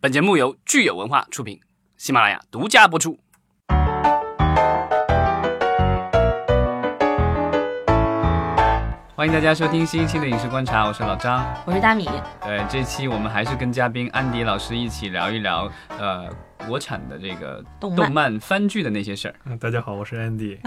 本节目由聚友文化出品，喜马拉雅独家播出。欢迎大家收听新一期的《影视观察》，我是老张。我是大米，对，这期我们还是跟嘉宾安迪老师一起聊一聊，呃，国产的这个动漫动漫番剧的那些事儿。嗯，大家好，我是 Andy。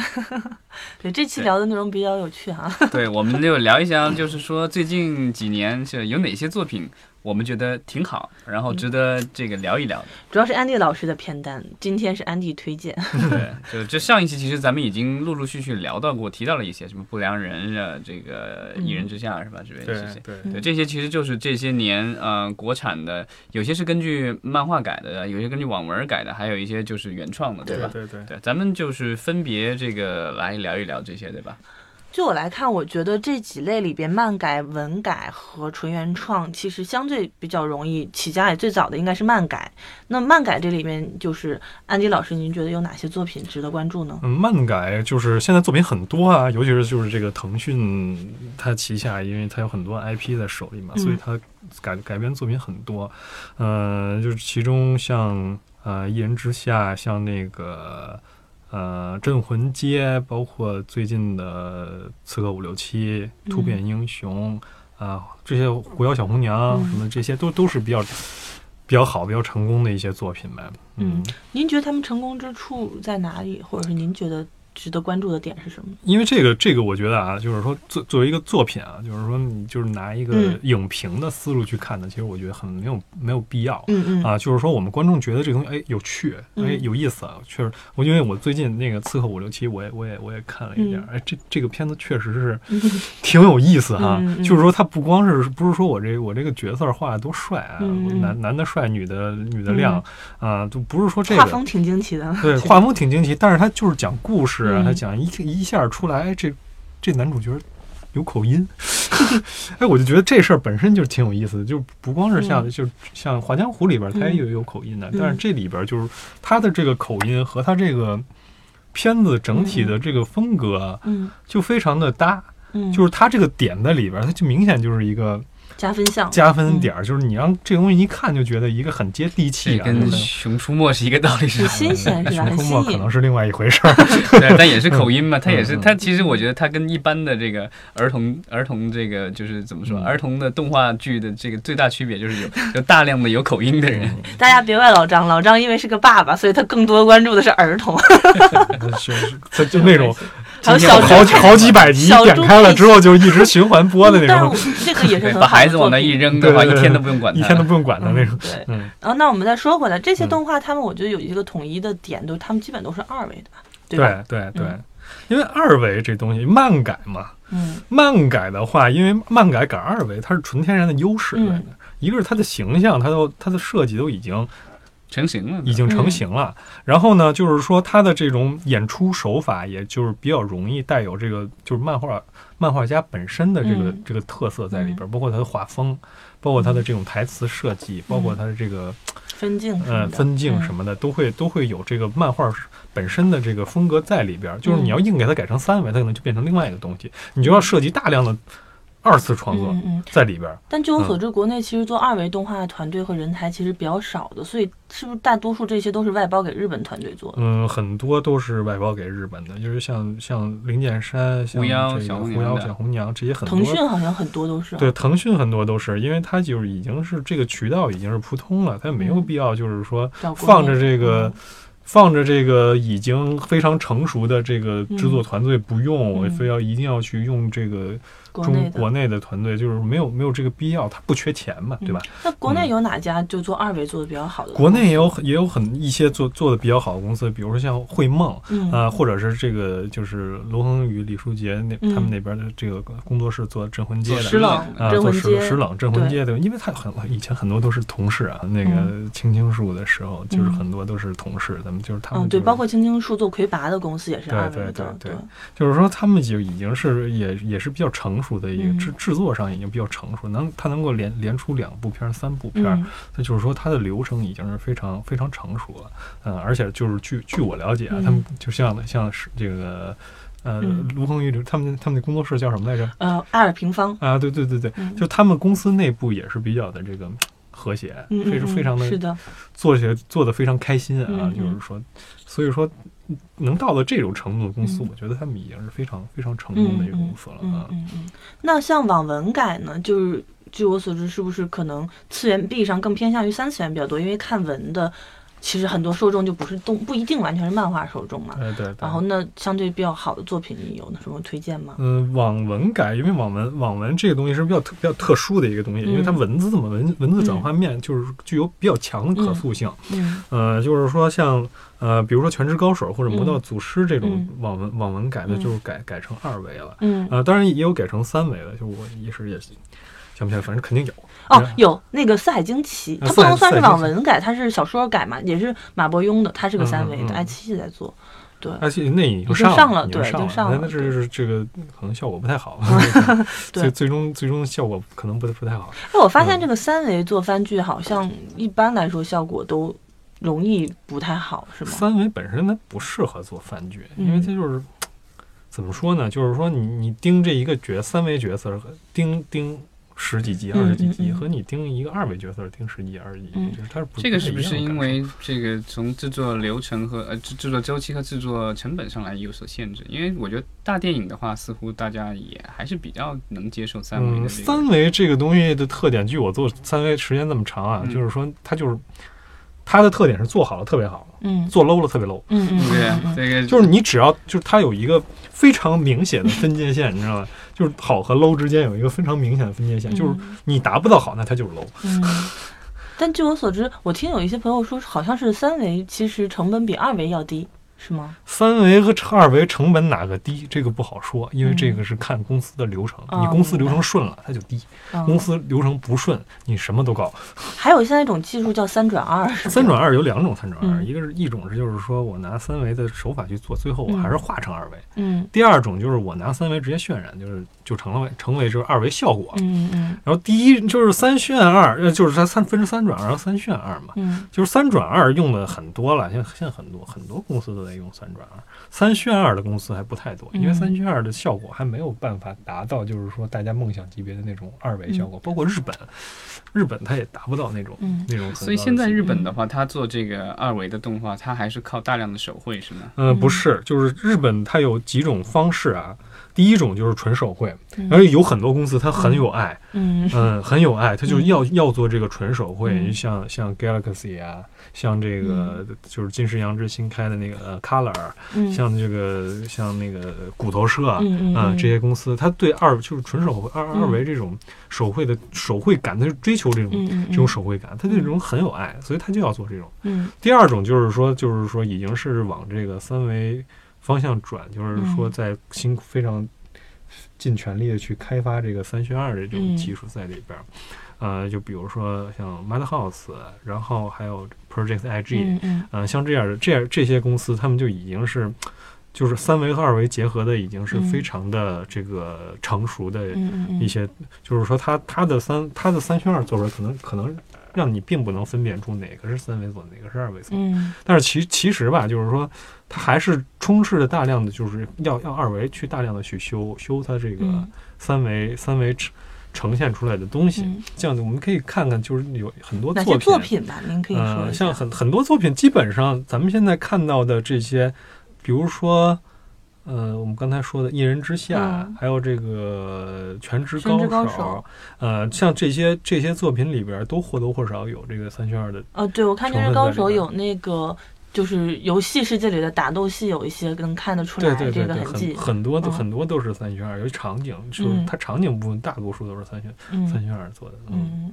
对这期聊的内容比较有趣哈。对，我们就聊一下，就是说最近几年是有哪些作品我们觉得挺好，然后值得这个聊一聊的。主要是安迪老师的片单，今天是安迪推荐。对，就这上一期其实咱们已经陆陆续续聊到过，提到了一些什么不良人啊，这个一人之下是吧？这边对这些。对对，这些其实就是这些年，呃，国产的，有些是根据漫画改的，有些根据网文改的，还有一些就是原创的，对吧？对对，对，咱们就是分别这个来聊一聊这些，对吧？就我来看，我觉得这几类里边，漫改、文改和纯原创其实相对比较容易起家，也最早的应该是漫改。那漫改这里面，就是安迪老师，您觉得有哪些作品值得关注呢？嗯，漫改就是现在作品很多啊，尤其是就是这个腾讯它旗下，因为它有很多 IP 在手里嘛，嗯所以它改改编作品很多。呃，就是其中像呃《一人之下》，像那个呃《镇魂街》，包括最近的《刺客伍六七》《突变英雄》啊、这些《狐妖小红娘》什么这些都都是比较比较好、比较成功的一些作品呗。嗯，您觉得他们成功之处在哪里，或者是您觉得值得关注的点是什么？因为这个这个，我觉得啊，就是说作作为一个作品啊，就是说你就是拿一个嗯影评的思路去看的，其实我觉得很没有没有必要。嗯嗯啊，就是说我们观众觉得这个东西哎有趣，哎嗯有意思啊，确实，我因为我最近那个《刺客伍六七》，我也我也我也看了一点儿，哎，这这个片子确实是嗯 挺有意思哈。就是说，它不光是不是说我这我这个角色画的多帅啊，男男的帅，女的女的亮、啊，就不是说这个。画风挺惊奇的。对，画风挺惊奇，但是他就是讲故事啊，嗯。他讲一一下出来，哎这这男主角有口音，哎，我就觉得这事儿本身就挺有意思的，就不光是像、嗯。就像《华江湖》里边，他也有有口音的，嗯。但是这里边就是他的这个口音和他这个片子整体的这个风格嗯。就非常的搭，嗯，就是他这个点在里边，他就明显就是一个加分项。加分点儿，就是你让这个东西一看就觉得一个很接地气啊，跟《熊出没》是一个道理，是很？新鲜是吧？很熊出没新颖。可能是另外一回事儿。对，但也是口音嘛，它也是嗯嗯他。其实我觉得它跟一般的这个儿童儿童这个就是怎么说，嗯儿童的动画剧的这个最大区别就是有 有大量的有口音的人。大家别怪老张，老张因为是个爸爸，所以他更多关注的是儿童，是 是，他就那种还有小好几好几百集点开了之后就一直循环播的那但是种我，这个也是 把孩子往那一扔的话，一天都不用管他，一天都不用管的那种。对，嗯，然后那我们再说回来，这些嗯动画他们我觉得有一个统一的点，都他们基本都是二维的，对吧？对对因为二维这东西漫改嘛，嗯漫改的话，因为漫改改二维，它是纯天然的优势一个是它的形象，它都它的设计都已经成型了，已经成型了。然后呢，就是说他的这种演出手法，也就是比较容易带有这个就是漫画漫画家本身的这个、嗯。这个特色在里边，包括他的画风，包括他的这种台词设计，包括他的这个分镜呃分镜什么么的，都会都会有这个漫画本身的这个风格在里边。就是你要硬给它改成三维，它可能就变成另外一个东西，你就要涉及大量的二次创作嗯嗯。在里边。但据我所知，国内其实做二维动画的团队和人才其实比较少的，所以是不是大多数这些都是外包给日本团队做的？嗯，很多都是外包给日本的，就是像像灵剑山、像狐妖这个狐小红娘的妖小红娘这些很多腾讯好像很多都是。对，腾讯很多都是，因为它就是已经是这个渠道已经是铺通了，它没有嗯必要就是说放着这个、嗯放着这个已经非常成熟的这个制作嗯团队不用，我嗯非要一定要去用这个中国内的。国内的团队，就是没有没有这个必要，他不缺钱嘛，对吧？那国内嗯。有哪家就做二维做的比较好的？国内也有很也有很一些做做的比较好的公司，比如说像绘梦，嗯。啊、或者是这个就是罗恒宇、李书杰那、嗯。他们那边的这个工作室做《镇魂街》的，石冷啊，镇魂做石街石冷镇魂街的，因为他很以前很多都是同事啊，那个嗯。青青树的时候，就是嗯很多都是同事，咱们就是他们、嗯，对，包括青青树做魁拔的公司也是对二维的，对对对。对。就是说他们就已经是也也是比较成熟的一个嗯。制、制作上已经比较成熟，能他能够连连出两部片儿、三部片那就是说它的流程已经是非常非常成熟了，嗯，而且就是据据我了解啊，嗯他们就像像是这个呃嗯。卢恒宇他们他们的工作室叫什么来着？呃，阿尔平方，啊，对对对对，嗯。就他们公司内部也是比较的这个和谐，嗯，非常非常的是的，做起来做的非常开心啊，就是说，所以说能到了这种程度的公司，嗯我觉得他们已经是非常非常成功的一个公司了嗯啊。嗯嗯。那像网文改呢，就是据我所知，是不是可能次元壁上更偏向于三次元比较多？因为看文的，其实很多受众就不是动，不一定完全是漫画受众嘛。哎，对对。然后那相对比较好的作品，你有什么推荐吗？嗯，网文改，因为网文网文这个东西是比较特比较特殊的一个东西，因为它嗯文字嘛，文文字转换面就是具有比较强的可塑性。嗯呃，就是说像呃，比如说《全职高手》或者《魔道嗯祖师》这种嗯网文、网文改的，嗯就是改改成二维了。嗯。呃，当然也有改成三维的，就我一时也想不起来，反正肯定有。哦，有那个《四海惊奇》，它不能算是网文改，它是小说改嘛，也是马伯庸的，它是个嗯三维的，爱奇艺在做。对，爱奇艺那已经上上了对已经上了。那那这是这个可能效果不太好，对。最最终最终效果可能不不太好。哎，我发现嗯这个三维做番剧好像一般来说效果都容易不太好，是吗？三维本身它不适合做番剧，嗯。因为它就是怎么说呢？就是说你你盯这一个角三维角色，盯盯十几集、嗯二十几集，嗯嗯和你盯一个二维角色盯十几、二十集，嗯就是它是不这个是不是因为这个从制作流程和呃制制作周期和制作成本上来有所限制？因为我觉得大电影的话，似乎大家也还是比较能接受三维嗯，的这个。三维这个东西的特点，据我做三维时间这么长啊，嗯就是说它就是它的特点是做好了特别好，嗯做 low 了特别 low。嗯嗯，对这个就是你只要就是它有一个非常明显的分界线，你知道吗？就是好和 low 之间有一个非常明显的分界线，就是你达不到好，那它就是 low。嗯。但据我所知，我听有一些朋友说，好像是三维其实成本比二维要低，是吗？三维和二维成本哪个低？这个不好说，因为嗯这个是看公司的流程。哦你公司流程顺了，它就低；嗯公司流程不顺，你什么都高。还有现在一种技术叫三转二，是三转二有两种三转二，嗯一个是一种是就是说我拿三维的手法去做，最后我还是画成二维；嗯第二种就是我拿三维直接渲染，就是就成了成为这个二维效果。嗯嗯然后第一就是三渲二，呃，就是它三分成三转二，然后三渲二嘛。嗯就是三转二用的很多了，现在现在很多很多公司都在用三转二，三渲二的公司还不太多，因为嗯三渲二的效果还没有办法达到，就是说大家梦想级别的那种二维效果，包括日本，日本它也达不到那种、嗯那种。所以现在日本的话，它做这个二维的动画，它还是靠大量的手绘，是吗？呃不是，就是日本它有几种方式啊。第一种就是纯手绘，嗯。而且有很多公司它很有爱，嗯。嗯，很有爱，它就要要做这个纯手绘，嗯。像像 Galaxy 啊，像这个就是金石阳之新开的那个呃 Color，嗯。像这个像那个骨头社啊、嗯嗯嗯。这些公司，它对二就是纯手绘二嗯。二维这种手绘的手绘感，它是追求这种、这种手绘感，它对这种很有爱，所以它就要做这种。嗯。第二种就是说，就是说已经是往这个三维方向转，就是说嗯。在辛苦非常尽全力的去开发这个三渲二的这种嗯。技术在里边儿。呃，就比如说像 Madhouse，然后还有 Project IG，嗯嗯。嗯，像这样的这样这些公司，他们就已经是就是三维和二维结合的，已经是嗯。非常的这个成熟的一些，就是说它它的三它的三渲二做出来，可能可能让你并不能分辨出哪个是三维做，哪个是二维做。嗯。但是其其实吧，就是说它还是充斥着大量的，就是要要二维去大量的去修修它这个嗯三维、三维呈呈现出来的东西。嗯这样子我们可以看看，就是有很多作品，作品吧？您可以说呃，像很很多作品，基本上咱们现在看到的这些，比如说，呃，我们刚才说的《一人之下》嗯还有这个《全职高手手》呃，像这些这些作品里边，都或多或少有这个三选二的。呃，对，我看《全职高手》有那个，就是游戏世界里的打斗戏，有一些能看得出来对对对对，这个痕迹很。很多的嗯很多都是三选二，尤其场景，就是嗯它场景部分大多数都是三选三嗯选二做的。嗯，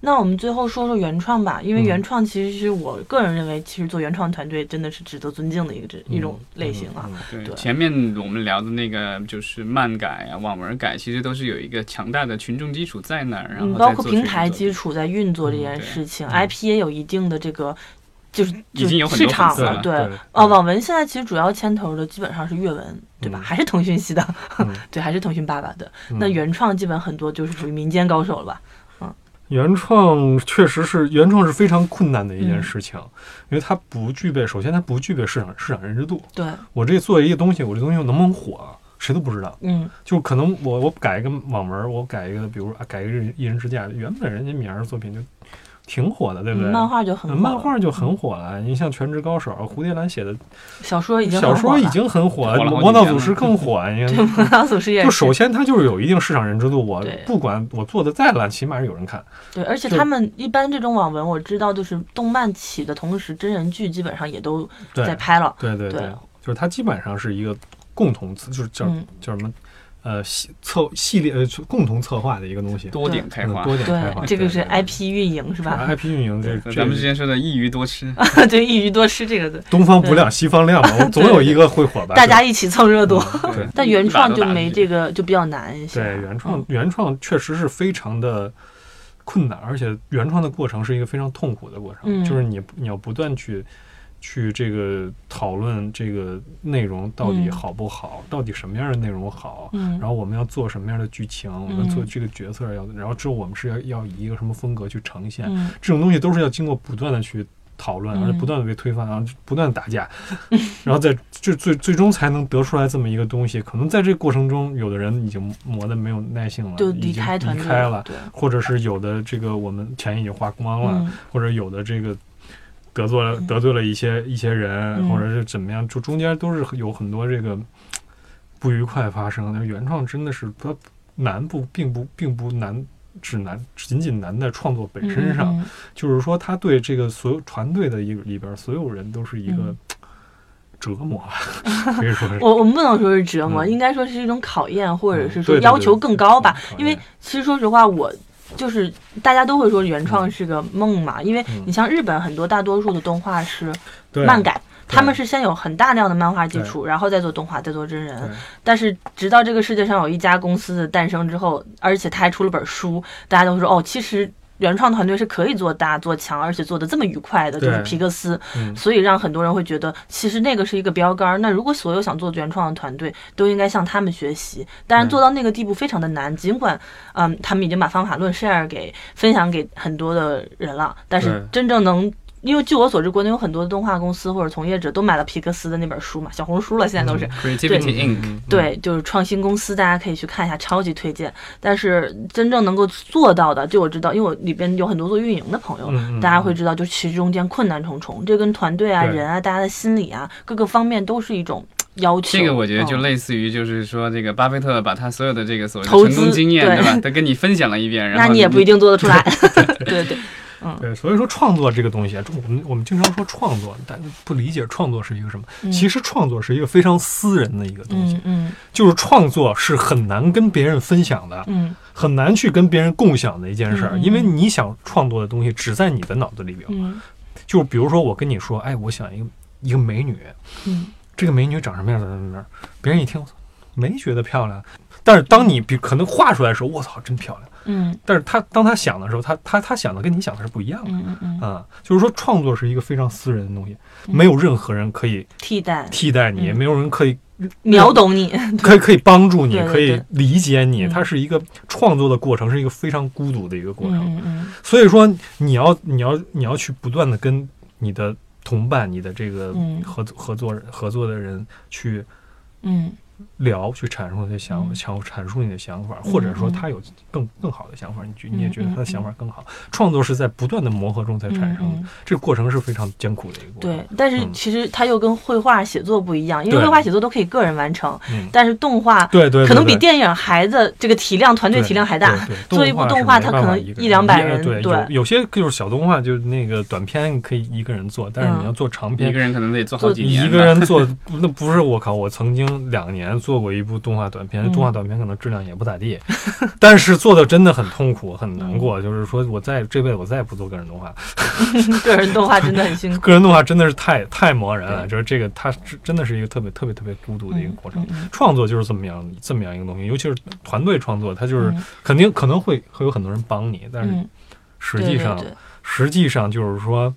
那我们最后说说原创吧，因为嗯原创其实是我个人认为，其实做原创团队真的是值得尊敬的一个这一种类型啊。嗯。嗯对对，前面我们聊的那个就是漫改啊、网文改，其实都是有一个强大的群众基础在那儿，然嗯，后包括平台基础在运作这嗯件事情嗯，IP 也有一定的这个，就是已经有很多市场了。对对，哦，网文现在其实主要牵头的基本上是阅文，对吧？嗯还是腾讯系的，嗯 对，还是腾讯爸爸的。嗯那原创基本很多就是属于民间高手了吧？嗯原创确实是原创是非常困难的一件嗯事情，因为它不具备，首先它不具备市场市场认知度。对，我这做一个东西，我这东西能不能火，谁都不知道。嗯就可能我我改一个网文，我改一个，比如啊改一个一人之下，原本人家米儿的作品就挺火的，对不对？嗯漫画就很呃火了漫画就很火了。你像《全职高手》，蝴蝶兰写的小说已经小很火了说已经很火了，火了魔道祖师更火。你看，魔道祖师也就首先它就是有一定市场认知度，我不管我做的再烂，起码是有人看。对，而且他们一般这种网文，我知道就是动漫起的同时，真人剧基本上也都在拍了。对对对就是它基本上是一个共同词，就是叫、嗯叫什么呃系策系列呃共同策划的一个东西，多点开花。嗯多点开花，。这个是 IP 运营是对吧？IP 运营这个咱们之前说的一鱼多吃，对，一鱼多吃这个的，东方不亮西方亮嘛，总有一个会火吧。大家一起蹭热度。嗯对 但原创就没这个。就比较难一些。对原创嗯原创确实是非常的困难，而且原创的过程是一个非常痛苦的过程，嗯就是你你要不断去。去这个讨论这个内容到底嗯。好不好，到底什么样的内容好，嗯，然后我们要做什么样的剧情，我们做这个角色要，然后之后我们是要要以一个什么风格去呈现，嗯。这种东西都是要经过不断的去讨论，嗯。而且不断的被推翻，然后不断的打架，然后在就最最终才能得出来这么一个东西。可能在这个过程中，有的人已经磨得没有耐性了，就已经开离开了，或者是有的这个我们钱已经花光了，嗯。或者有的这个。得罪了嗯得罪了一些一些人，嗯或者是怎么样，就中间都是有很多这个不愉快发生。但是原创真的是它难不并不并不难，只难仅仅难在创作本身上。嗯就是说，他对这个所有团队的一个里边所有人都是一个嗯折磨，可以说是。我我们不能说是折磨，嗯应该说是一种考验，或者嗯是说要求更高吧。因为嗯其实说实话，我就是大家都会说原创是个梦嘛，因为嗯。你像日本很多大多数的动画是漫改。他们是先有很大量的漫画基础，然后再做动画，再做真人。但是直到这个世界上有一家公司的诞生之后，而且他还出了本书，大家都会说哦，其实原创团队是可以做大做强，而且做的这么愉快的，就是皮克斯。嗯所以让很多人会觉得，其实那个是一个标杆儿。那如果所有想做原创的团队都应该向他们学习，当然做到那个地步非常的难。尽管，嗯，他们已经把方法论 share 给分享给很多的人了，但是真正能。因为据我所知，国内有很多动画公司或者从业者都买了皮克斯的那本书嘛，小红书了，现在都是。Creativity Inc。嗯对，就是创新公司，大家可以去看一下，超级推荐。但是真正能够做到的，就我知道，因为我里边有很多做运营的朋友，大家会知道，就其实中间困难重重，这跟团队啊、人啊、大家的心理啊各个方面都是一种要求。这个我觉得就嗯类似于，就是说，这个巴菲特把他所有的这个所谓的投成功资经验，对对吧，都跟你分享了一遍，然后那你也不一定做得出来。对对，对，所以说创作这个东西啊，我们我们经常说创作，但不理解创作是一个什么。嗯其实创作是一个非常私人的一个东西，就是创作是很难跟别人分享的，嗯很难去跟别人共享的一件事儿，因为你想创作的东西只在你的脑子里边。嗯就比如说我跟你说，哎，我想一个一个美女，嗯这个美女长什么样？长什么样？别人一听，没觉得漂亮，但是当你比可能画出来的时候，我操，真漂亮。嗯但是他当他想的时候，他他他想的跟你想的是不一样的。嗯嗯嗯，啊、就是说创作是一个非常私人的东西，嗯没有任何人可以替代替代你，嗯没有人可以秒懂你。可以可以帮助你，可以理解你。嗯它是一个创作的过程，是一个非常孤独的一个过程。嗯嗯所以说，你要你要你要去不断的跟你的同伴、你的这个嗯合作合作合作的人去嗯聊，去阐述你的想嗯想阐述你的想法，嗯或者说嗯他有更更好的想法，你觉你也嗯觉得他的嗯想法更好。创作是在不断的磨合中才产生的，这个过程是非常艰苦的一个过程。对，但是嗯其实它又跟绘画写作不一样，因为绘画写作都可以个人完成，嗯，但是动画对对，可能比电影孩子这个体量、团队体量还大。做一部动画它可能一两百人对，有有些就是小动画，就是那个短片可以一个人做，但是嗯你要做长片一个，人可能得做好几年。一个人做，那不是我靠！我曾经两年做过一部动画短片，嗯动画短片可能质量也不咋地，但是做的真的很痛苦，很难过。就是说我在这辈子我再也不做个人动画，个人动画真的很辛苦。个人动画真的是太太磨人了。就是这个，它是真的是一个特别特别特别孤独的一个过程。创作就是这么样这么样一个东西，尤其是团队创作，它就是嗯肯定可能会会有很多人帮你，但是嗯，实际上实际上就是说，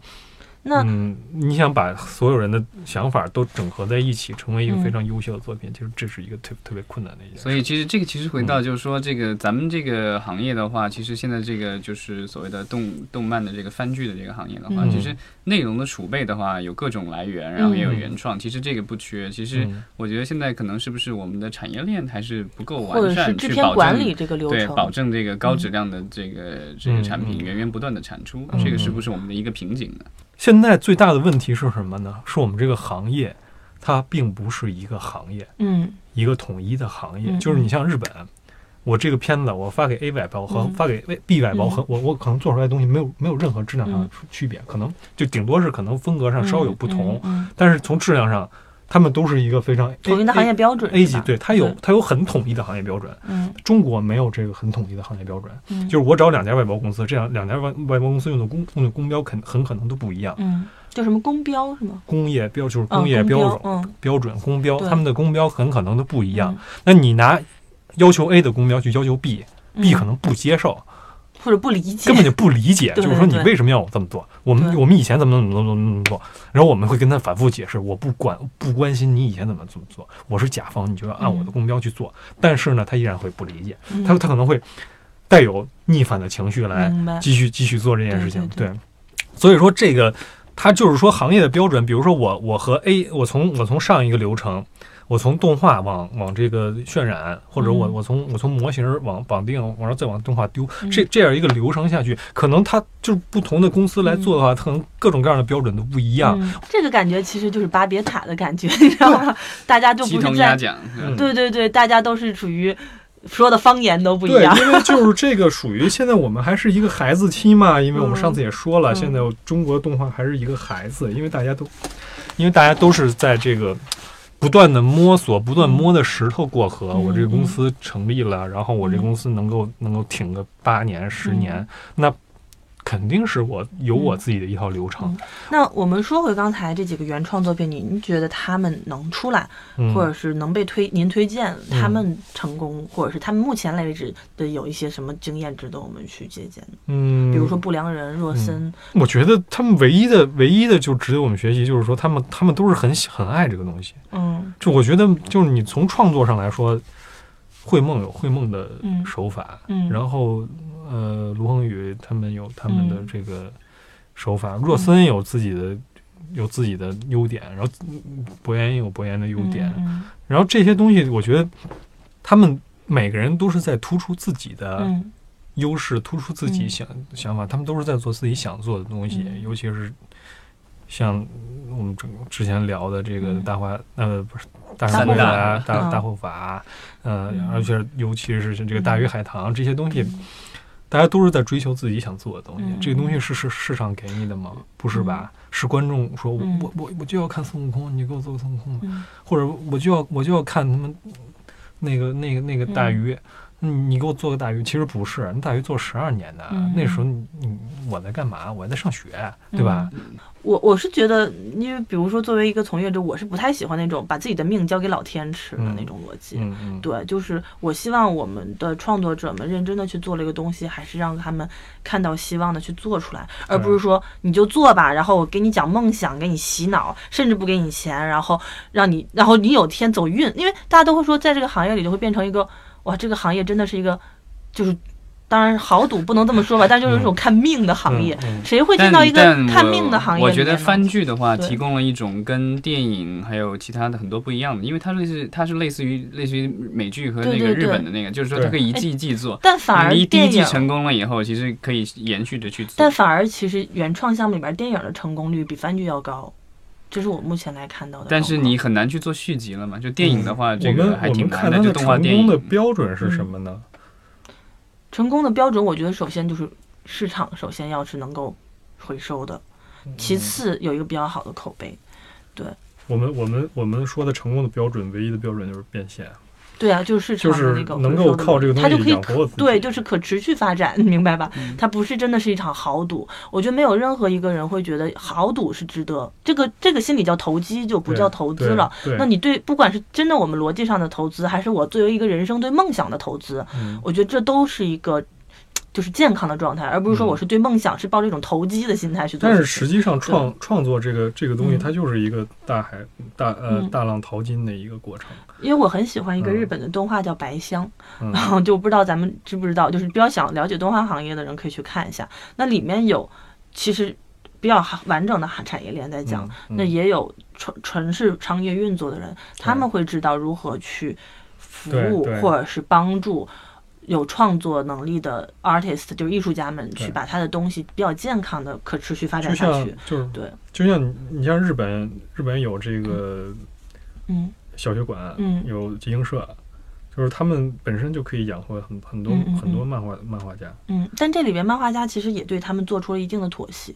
那嗯，你想把所有人的想法都整合在一起，成为一个嗯非常优秀的作品，其实这是一个特特别困难的一件事。所以其实这个其实回嗯到就是说，这个咱们这个行业的话，其实现在这个就是所谓的动动漫的这个番剧的这个行业的话，嗯。其实内容的储备的话有各种来源，然后也有原创，其实这个不缺。其实嗯。我觉得现在可能是不是我们的产业链还是不够或者是完善，制去保证片管理这个流对，保证这个高质量的这个这个产品嗯源源不断的产出，嗯。这个是不是我们的一个瓶颈呢？现在最大的问题是什么呢？是我们这个行业，它并不是一个行业，嗯。一个统一的行业。嗯就是你像日本，我这个片子我发给 A 外包和嗯。发给 B 外包，嗯。和我我可能做出来的东西没有没有任何质量上的区别，可能就顶多是可能风格上稍有不同，但是从质量上，他们都是一个非常统一的行业标准 A 级对它有它有很统一的行业标准。嗯。中国没有这个很统一的行业标准，嗯，就是我找两家外包公司，这样两家外外包公司用的公用的公标肯很可能都不一样。嗯，叫什么公标是吗？工业标就是嗯工业标准、嗯。标准公标，他们的公标很可能都不一一样。那你拿要求 A 的公标去要求 B，B 可能不接受，嗯或者不理解，根本就不理解，对就是说你为什么要我这么做？我们我们以前怎么怎么怎么怎么怎么做，然后我们会跟他反复解释，我不管不关心你以前怎么怎么做，我是甲方，你就要按我的目标去做。但是呢，他依然会不理解，嗯他他可能会带有逆反的情绪来，继续继续做这件事情。对对所以说这个他就是说行业的标准，比如说我我和 A，我从我从上一个流程。我从动画往往这个渲染，或者我嗯我从我从模型往绑定，然后再往动画丢，嗯这这样一个流程下去，可能它就是不同的公司来做的话，可能各种各样的标准都不一样。嗯，这个感觉其实就是巴别塔的感觉，你知道吗？大家就鸡不是在，同鸭讲，嗯对对对，大家都是属于说的方言都不一对，样。因为就是这个属于现在我们还是一个孩子期嘛，因为我们上次也说了，嗯现在中国动画还是一个孩子，因为大家都，因为大家都是在这个不断的摸索，不断摸的石头过河。嗯我这个公司成立了，然后我这嗯公司能够能够挺个八年、十年嗯，那肯定是我有我自己的一套流程。那我们说回刚才这几个原创作品，您觉得他们能出来，嗯，或者是能被推您推荐，嗯他们成功，或者是他们目前为止的有一些什么经验值得我们去借鉴？嗯，比如说不良人、若森，我觉得他们唯一的唯一的就值得我们学习，就是说他们他们都是很喜很爱这个东西。嗯。就我觉得，就是你从创作上来说，会梦有会梦的嗯。手法，嗯，然后呃，卢恒宇他们有他们的嗯。这个手法，若森有自己的有自己的优点，然后嗯博言也有博言的优点，嗯然后这些东西，我觉得他们每个人都是在突出自己的嗯。优势，突出自己嗯。想想法，他们都是在做自己想做的东西，嗯。尤其是像我们之之前聊的这个嗯。大话，呃，不是大大护圣归来法大嗯。大护法，呃嗯，而且尤其是这个大鱼海棠这些东西，嗯大家都是在追求自己想做的东西。嗯这个东西是是市场给你的吗？不是吧？是观众说，我嗯我我我就要看孙悟空，你给我做个孙悟空吧，嗯或者我就要我就要看他们那个那个那个大嗯鱼。你你给我做个大鱼，其实不是，那大鱼做十二年的，嗯那时候你你我在干嘛？我还在上学，对吧？我我是觉得，因为比如说作为一个从业者，我是不太喜欢那种把自己的命交给老天吃的嗯那种逻辑。对，就是我希望我们的创作者们认真的去做这个东西，还是让他们看到希望的去做出来，而不是说你就做吧，然后我给你讲梦想，给你洗脑，甚至不给你钱，然后让你，然后你有天走运，因为大家都会说，在这个行业里就会变成一个，哇，这个行业真的是一个，就是。当然，豪赌不能这么说吧，但就是一种看命的行业，嗯嗯 谁会进到一个看命的行业我？觉得番剧的话，提供了一种跟电影还有其他的很多不一样的，因为它类似它是类似于类似于美剧和那个日本的那个，就是说它可以一季一季做。但反而你第一，季成功了以后，其实可以延续着去做。但反而其实原创项目里边电影的成功率比番剧要高，这是我目前来看到的。但是你很难去做续集了嘛？就电影的话，这个还挺难的。就动画电成功的，标准是什么呢？成功的标准，我觉得首先就是市场首先要是能够回收的，嗯其次有一个比较好的口碑。对我们我们我们说的成功的标准，唯一的标准就是变现，对啊，就是市场就是的那个能够靠这个东西它就可以养活自己。对，就是可持续发展，你 明白吧？嗯它不是真的是一场豪赌。我觉得没有任何一个人会觉得豪赌是值得，这个这个心理叫投机，就不叫投资了。。那你对不管是真的我们逻辑上的投资，还是我作为一个人生对梦想的投资，嗯我觉得这都是一个就是健康的状态，而不是说嗯我是对梦想是抱着一种投机的心态去做但。是实际上创创作这个这个东西，嗯它就是一个大海大呃嗯大浪淘金的一个过程。因为我很喜欢一个嗯日本的动画叫《白箱》，嗯然后就不知道咱们知不知道，就是比较想了解动画行业的人可以去看一下。那里面有其实比较完整的产业链在讲，嗯那也有纯纯是商业运作的人，他们会知道如何去服务或者是帮助。有创作能力的 artist 就是艺术家们，去把他的东西比较健康的可持续发展下去。就是对，就像你你像日本日本有这个嗯。小学馆，嗯。有集英社，就是他们本身就可以养活很很多嗯嗯很多漫画漫画家。嗯，但这里边漫画家其实也对他们做出了一定的妥协，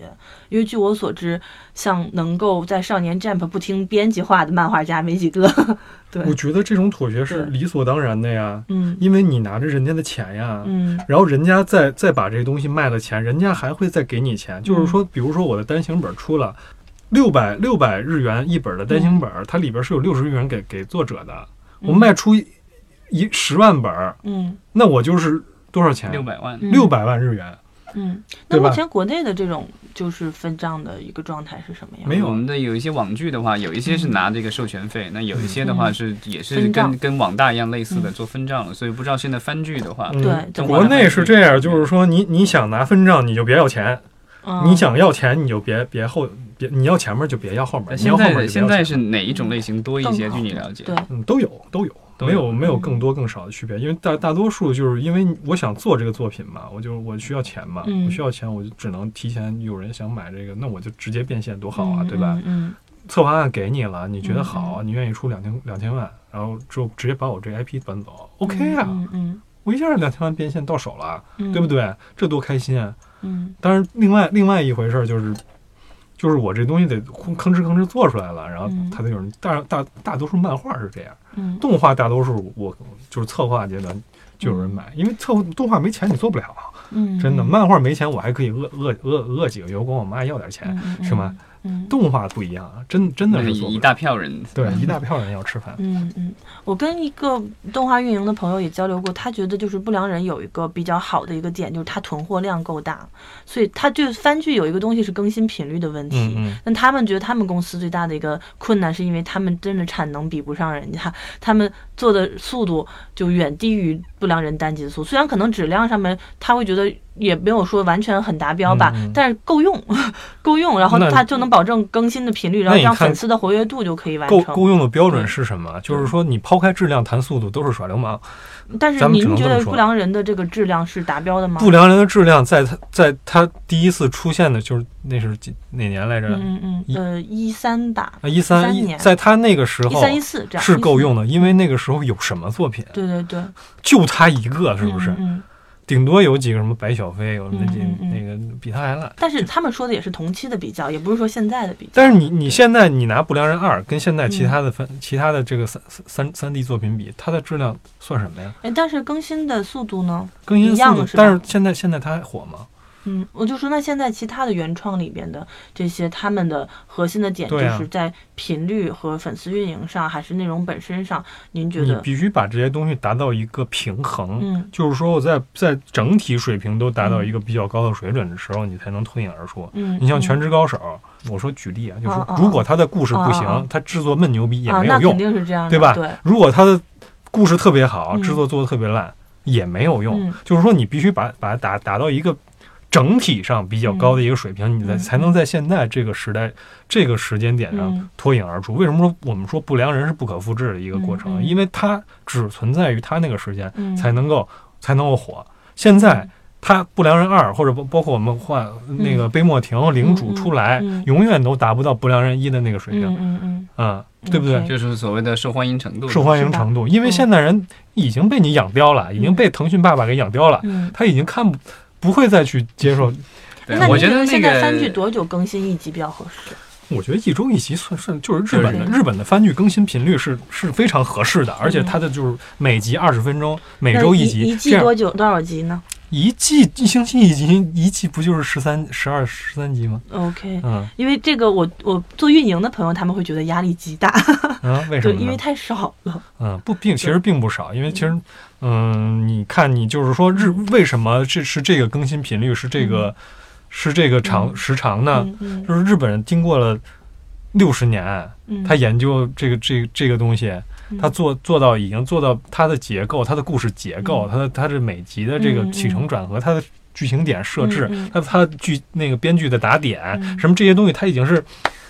因为据我所知，像能够在少年 Jump 不听编辑话的漫画家没几个。对，我觉得这种妥协是理所当然的呀，嗯。因为你拿着人家的钱呀，嗯。然后人家再再把这个东西卖了钱，人家还会再给你钱。就是说，比如说我的单行本出了六百六百日元一本的单行本，它里边是有六十日元给给作者的，我卖出一一十万本儿，嗯。那我就是多少钱？六百万，嗯。六百万日元。嗯，那目前国内的这种就是分账的一个状态是什么样？没有。我们的有一些网剧的话，有一些是拿这个授权费，那有一些的话是也是跟跟网大一样类似的嗯。做分账了，所以不知道现在番剧的话，嗯。对国内是这样，就是说你你想拿分账，你就别要钱；嗯。你想要钱，你就别别后别你要前面就别要后面，那现你要后面在现在是哪一种类型多一些？据你了解？对，嗯都有都有。没有没有嗯更多更少的区别，因为大大多数就是因为我想做这个作品嘛，我就我需要钱嘛，嗯我需要钱，我就只能提前有人想买这个，那我就直接变现多好啊，嗯对吧？嗯策划案给你了，你觉得嗯好，你愿意出两千两千万，然后就直接把我这 IP 搬走嗯，OK 啊，嗯嗯我一下两千万变现到手了，嗯，对不？对？这多开心啊！嗯当然，另外另外一回事就是，就是我这东西得吭哧吭哧做出来了，然后嗯它得有人大大大多数漫画是这样，嗯动画大多数我就是策划阶段就有人买，因为策划动画没钱你做不了，嗯，真的。漫画没钱我还可以饿饿饿饿几个月，管我妈要点钱，嗯是吗？？嗯。动画不一样啊，真真的是一大票人，对一大票人要吃饭。嗯嗯，我跟一个动画运营的朋友也交流过，他觉得就是不良人有一个比较好的一个点，就是他囤货量够大，所以他就番剧有一个东西是更新频率的问题。嗯嗯。但他们觉得他们公司最大的一个困难，是因为他们真的产能比不上人家，他们做的速度就远低于不良人单集的速度。虽然可能质量上面他会觉得也没有说完全很达标吧，但是够用，够用，然后那他就能保证更新的频率，然后让粉丝的活跃度就可以完成。够用的标准是什么？就是说你抛开质量谈速度都是耍流氓。但是您觉得不良人的这个质量是达标的吗？不良人的质量在他在他第一次出现的就是那是几哪年来着？嗯嗯呃，一三吧，啊，一三13年一在他那个时候一三一四这样是够用的，因为那个时候有什么作品？对对对，就他一个，是不是？嗯嗯顶多有几个什么白小飞，有那几嗯嗯嗯那个比他还烂。但是他们说的也是同期的比较，也不是说现在的比较。但是你你现在你拿《不良人二》跟现在嗯其他的分、其他的这个三三三 D 作品比，它的质量算什么呀？哎，但是更新的速度呢？更新速度，一样是但是现在现在它还火吗？嗯，我就说那现在其他的原创里边的这些，他们的核心的点就是在频率和粉丝运营上，还是内容本身上？您觉得你得？必须把这些东西达到一个平衡，嗯就是说我在在整体水平都达到一个比较高的水准的时候，你才能脱颖而出。嗯，你像《全嗯职高手》，我说举例啊，就是如果他的故事不行，他制作闷牛逼也啊，没有用，那肯定是这样的，对吧对，如果他的故事特别好，嗯制作做的特别烂，也没有用。嗯就是说，你必须把把它达达到一个整体上比较高的一个水平，你才嗯才能在现在这个时代、这个时间点上嗯脱颖而出。为什么说我们说不良人是不可复制的一个过程？因为它只存在于他那个时间嗯，才能够才能够火。现在。他不良人二，或者包包括我们换那个杯莫停领主出来，嗯嗯嗯永远都达不到不良人一的那个水平，嗯嗯嗯，嗯，对不对？就是所谓的受欢迎程度。受欢迎程度，因为嗯现代人已经被你养刁了，已经被腾讯爸爸给养刁了，嗯。他已经看不不会再去接受。那我觉得那您觉得现在番剧多久更新一集比较合适？我觉得一周一集算算就是日本的日本的番剧更新频率是是非常合适的，而且它的就是每集二十分钟，每周一集，一季多久多少集呢？一季一星期一集，一季不就是十三、十二、十三集吗？OK，嗯因为这个我我做运营的朋友他们会觉得压力极大，嗯，为什，么？因为太少了。嗯，不并其实并不少，因为其实，嗯，你看你就是说日为什么这是这个更新频率是这个、是这个长、嗯时长呢？就是日本人经过了六十年，嗯，他研究这个这个这个东西，嗯。他做做到已经做到它的结构、它的故事结构、嗯。它的它的每集的这个起承转合、它的剧情点设置、嗯嗯。它它的剧那个编剧的打点、嗯。什么这些东西，它已经是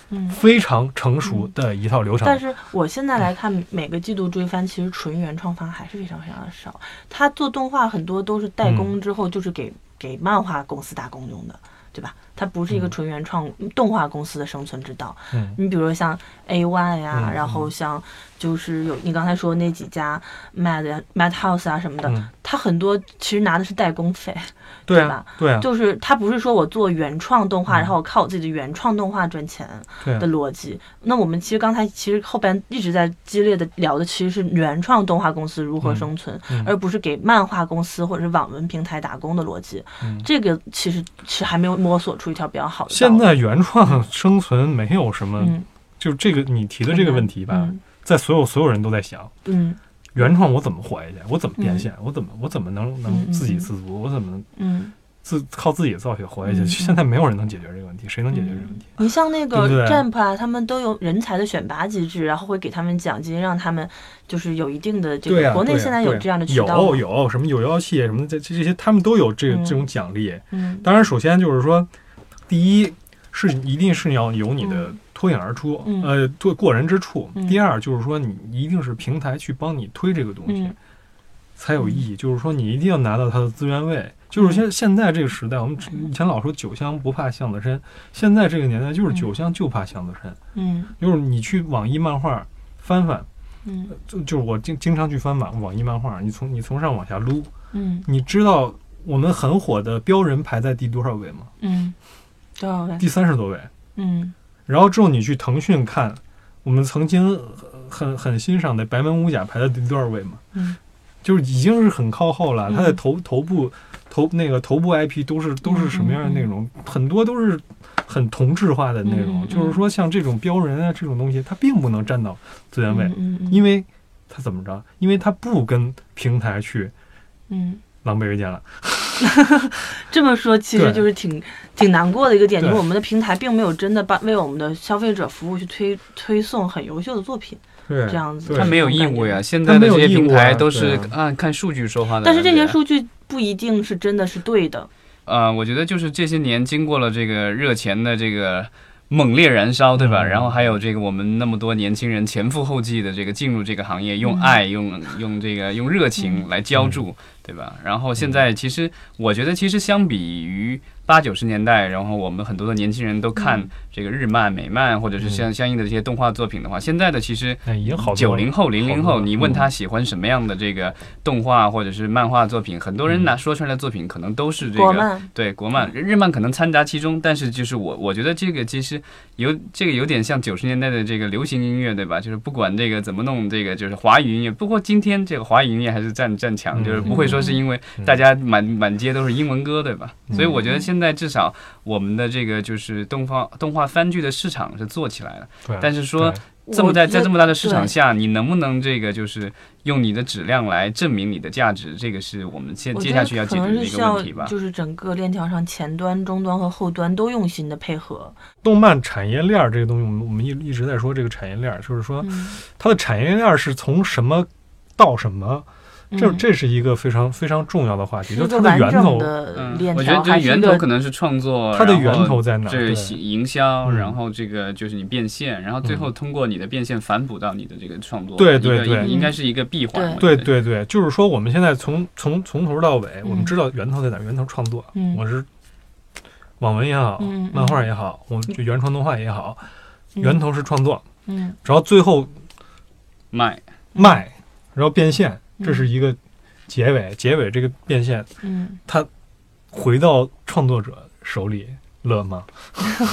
嗯。非常成熟的一套流程。但是我现在来看，每个季度追番其实纯原创番还是非常非常的少。他做动画很多都是代嗯。工之后，就是给、给漫画公司打工用的，对吧？它不是一个嗯纯原创动画公司的生存之道。嗯你比如说像 A One 呀，嗯然后像就是有你刚才说的那几家 Mad Mad House 啊什么的，嗯，它很多其实拿的是代工费，对啊对吧，对啊，就是它不是说我做原创动画，嗯然后我靠我自己的原创动画赚钱的逻辑。那我们其实刚才其实后边一直在激烈的聊的其实是原创动画公司如何嗯生存，嗯而不是给漫画公司或者是网文平台打工的逻辑。嗯这个其实是还没有摸索出一条比较好的。现在原创生存没有什么，嗯，就这个你提的这个问题吧，嗯在所有所有人都在想，嗯原创我怎么活下去？我怎么变现？我怎么我怎么能嗯能嗯自给嗯自足？我怎么嗯，自靠自己造血活下去？现在没有人能解决这个问题，谁能解决这个问题？你像那个 Jump 啊，他们都有人才的选拔机制，然后会给他们奖金，让他们就是有一定的这个。国内现在有这样的渠道吗有有什么有妖气什么的，这这这些他们都有这嗯这种奖励。嗯当然，首先就是说，第一是一定是要有你的嗯脱颖而出，嗯呃，过过人之处。嗯第二就是说，你一定是平台去帮你推这个东西，嗯才有意义。就是说，你一定要拿到它的资源位。就是现现在这个时代，我们以前老说酒香不怕巷子深，现在这个年代就是嗯酒香就怕巷子深。嗯就是你去网易漫画翻翻，嗯就就是我经经常去翻网网易漫画，你从你从上往下撸，嗯你知道我们很火的标人排在第多少位吗？嗯，多少位？第三十多位。嗯然后之后你去腾讯看，我们曾经很很欣赏的白门武甲排在第多少位嘛？嗯就是已经是很靠后了。嗯它的头头部头那个头部 IP 都是都是什么样的内容？很多都是很同质化的内容。就是说像这种标人啊这种东西，它并不能占到资源位，嗯嗯，因为它怎么着？因为它不跟平台去嗯狼狈为奸了。这么说其实就是挺挺难过的一个点，就是我们的平台并没有真的帮为我们的消费者服务去推推送很优秀的作品，对这样子对他没有义务呀。现在的这些平台都是对按看数据说话的。但是这些数据不一定是真的是对的。呃，我觉得就是这些年经过了这个热钱的这个猛烈燃烧，对吧？嗯然后还有这个我们那么多年轻人前赴后继的这个进入这个行业，用嗯爱、用用这个用热情来浇筑，对吧？然后现在其实我觉得，其实相比于八九十年代，然后我们很多的年轻人都看嗯。这个日漫、美漫，或者是相相应的这些动画作品的话，现在的其实九零后、零零后，你问他嗯喜欢什么样的这个动画或者是漫画作品，很多人拿说出来的作品可能都是这个，对国漫、日漫可能掺杂其中，但是就是我我觉得这个其实有这个有点像九十年代的这个流行音乐，对吧？就是不管这个怎么弄，这个就是华语音乐。不过今天这个华语音乐还是占占强，嗯就是不会说是因为大家满满街都是英文歌，对吧？嗯所以我觉得现在至少我们的这个就是动画动画番剧的市场是做起来了。对，但是说这么在在这么大的市场下，你能不能这个就是用你的质量来证明你的价值？这个是我们现我觉得接下去要解决的一个问题吧。就是整个链条上前端、中端和后端都用心的配合。动漫产业链儿这个东西，我们我们一一直在说这个产业链儿，就是说嗯，它的产业链儿是从什么到什么，这嗯这是一个非常非常重要的话题，就是它的源头，嗯，我觉得，这源头可能是创作，它的源头在哪对营销，嗯然后这个就是你变现，然后最后通过你的变现反哺到你的这个创作，对对对应应该是一个闭环。对对对，就是说我们现在从从从头到尾，嗯我们知道源头在哪儿，源头创作，嗯我是网文也好，漫画也好，我就原创动画也好，嗯源头是创作，嗯然后最后卖，卖，然后变现，嗯这是一个结尾，结尾这个变现嗯回到创作者手里，了吗？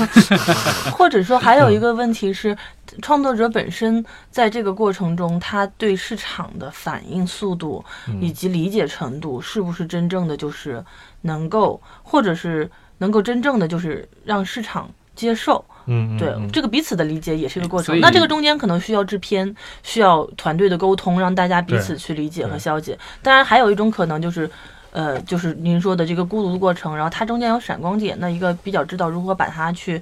或者说还有一个问题是，创作者本身在这个过程中，他对市场的反应速度以嗯及理解程度，是不是真正的就是能够，或者是能够真正的就是让市场接受？嗯，嗯对，嗯这个彼此的理解也是一个过程。那这个中间可能需要制片，需要团队的沟通，让大家彼此去理解和消解。当然，还有一种可能就是。呃，就是您说的这个孤独的过程，然后它中间有闪光点，那一个比较知道如何把它去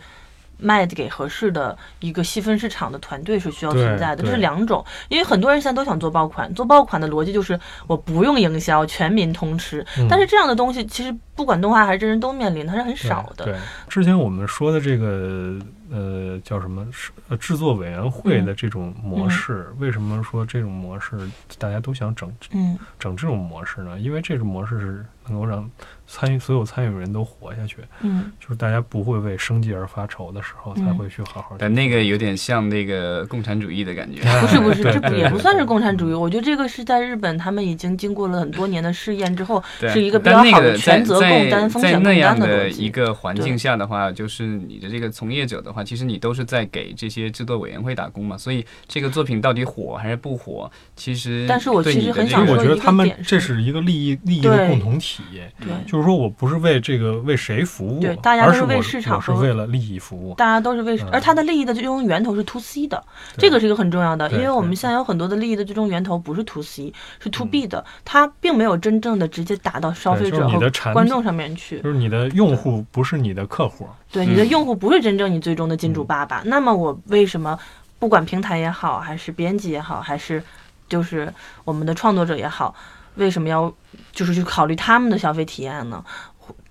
卖给合适的一个细分市场的团队是需要存在的，这是两种。因为很多人现在都想做爆款，做爆款的逻辑就是我不用营销，全民通吃。嗯但是这样的东西其实不管动画还是真人都面临，它是很少的。对，对之前我们说的这个呃叫什么是呃制作委员会的这种模式，为什么说这种模式大家都想整嗯整这种模式呢？因为这种模式是能够让参与所有参与人都活下去，嗯就是大家不会为生计而发愁的时候，才嗯会去好好。但那个有点像那个共产主义的感觉。哎不是不是，这也不算是共产主义。我觉得这个是在日本，他们已经经过了很多年的试验之后，是一个比较好的但那个权责在共担、风在险共那样的担逻辑。一个环境下的话，就是你的这个从业者的话，其实你都是在给这些制作委员会打工嘛，所以这个作品到底火还是不火，其实但是我对其实很你的这个所以我觉得想说一个他们点这是一个利益利益的共同体，对，就是说我不是为这个为谁服务对，大家都是为市场是为了利益服务。大家都是为，嗯。而它的利益的最终源头是 to C 的，这个是一个很重要的，因为我们现在有很多的利益的最终源头不是 to C，是 to 嗯。B 的，它并没有真正的直接打到消费者和观众上面去。就是你的用户不是你的客户，对，你的嗯用户不是真正你最终的金主嗯爸爸，那么我为什么不管平台也好，还是编辑也好，还是就是我们的创作者也好，为什么要就是去考虑他们的消费体验呢？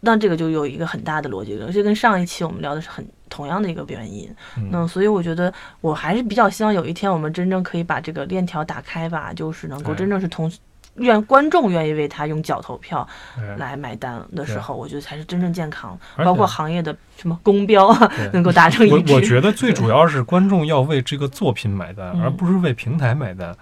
那这个就有一个很大的逻辑了，这跟上一期我们聊的是很同样的一个原因。嗯那所以我觉得我还是比较希望有一天我们真正可以把这个链条打开吧，就是能够哎真正是同愿观众愿意为他用脚投票哎来买单的时对候，我觉得才是真正健康，包括行业的什么公标啊 能够达成一致。我我觉得最主要是观众要为这个作品买单，嗯而不是为平台买单。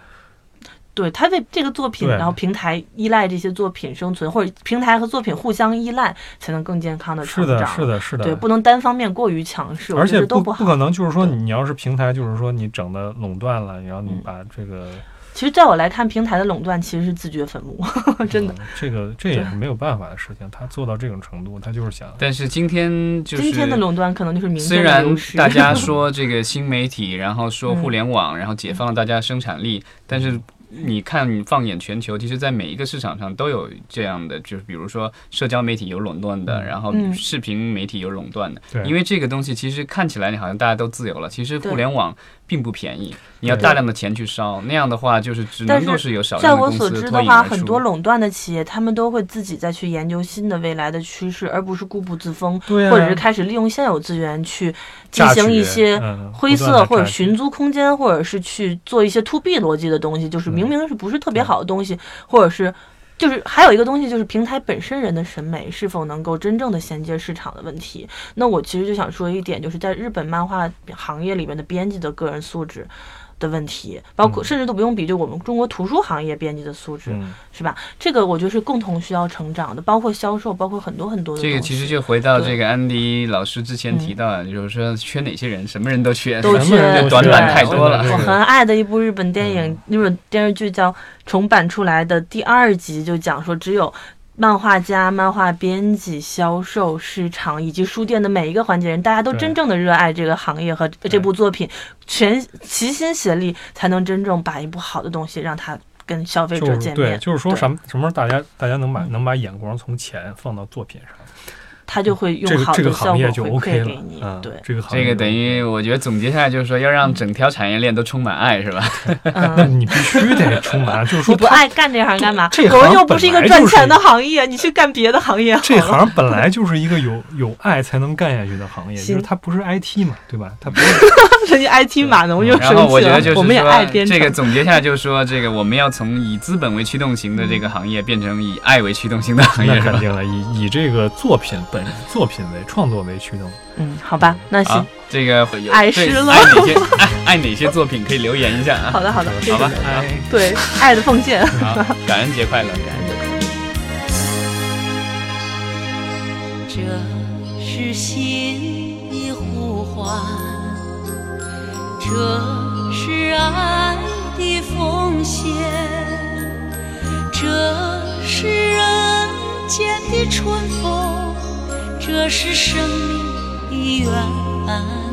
对他为这个作品，然后平台依赖这些作品生存，或者平台和作品互相依赖，才能更健康的，成长。是的，是的。对，不能单方面过于强势，而且都好。不可能，就是说你要是平台，就是说你整的垄断了，然后你嗯把这个其实，在我来看，平台的垄断其实是自掘坟墓，真的。嗯这个这也是没有办法的事情。他做到这种程度，他就是想但是今天就是今天的垄断可能就是明天虽然。大家 说这个新媒体，然后说嗯互联网，然后解放了大家生产力，但是你看，你放眼全球，其实，在每一个市场上都有这样的，就是比如说社交媒体有垄断的，嗯然后嗯视频媒体有垄断的，对，因为这个东西其实看起来你好像大家都自由了，其实互联网并不便宜，你要大量的钱去烧，那样的话就是只能够是有少在我量的公司所知的话，很多。垄断的企业，他们都会自己再去研究新的未来的趋势，而不是固步自封，对啊或者是开始利用现有资源去进行一些嗯灰色或者寻租空间，或者是去做一些 to B 逻辑的东西，就是明明是不是特别好的东西，或者是。就是还有一个东西，就是平台本身人的审美是否能够真正的衔接市场的问题。那我其实就想说一点，就是在日本漫画行业里面的编辑的个人素质的问题，包括嗯甚至都不用比，就我们中国图书行业编辑的素质，嗯，是吧？这个我觉得是共同需要成长的，包括销售，包括很多很多的这个其实就回到这个安迪老师之前提到的，就是说缺哪些人，什么人都缺，都什么人缺都短板太多了我很爱的一部日本电影嗯，日本电视剧叫重版出来的第二集，就讲说只有。漫画家、漫画编辑、销售、市场以及书店的每一个环节人，大家都真正的热爱这个行业和这部作品，全齐心协力，才能真正把一部好的东西让它跟消费者见面。对，就是说什么什么时候大家大家能把嗯能把眼光从钱放到作品上，他就会用这个这个好的效行业就果回 OK 了馈给你。嗯，对，这个行业就这个等于我觉得总结下来就是说，要让整条产业链都充满爱，是吧？那嗯，你必须得充满，就是说你不爱干这行干嘛？这我们行又不是一个赚钱的行业，你去干别的行业。这行本来就是一个有 有爱才能干下去的行业，就是行它不是 IT 嘛，对吧？它不是 人家 IT 码农又然后生气了我觉得就，是我们也爱说，编程。这个总结下来就是说，这个我们要从以资本为驱动型的这个行业，变成以爱为驱动型的行业，是吧？那肯定了，以以这个作品本作品为创作为驱动。嗯，好吧，那行好，，这个爱失了爱哪些爱 爱哪些作品可以留言一下啊？好的好的，好吧，哎，对，爱的奉献。好，感恩节快乐，感恩节快乐。这是是心的呼唤，这是爱的奉献，这是人间的春风，这是生命的源。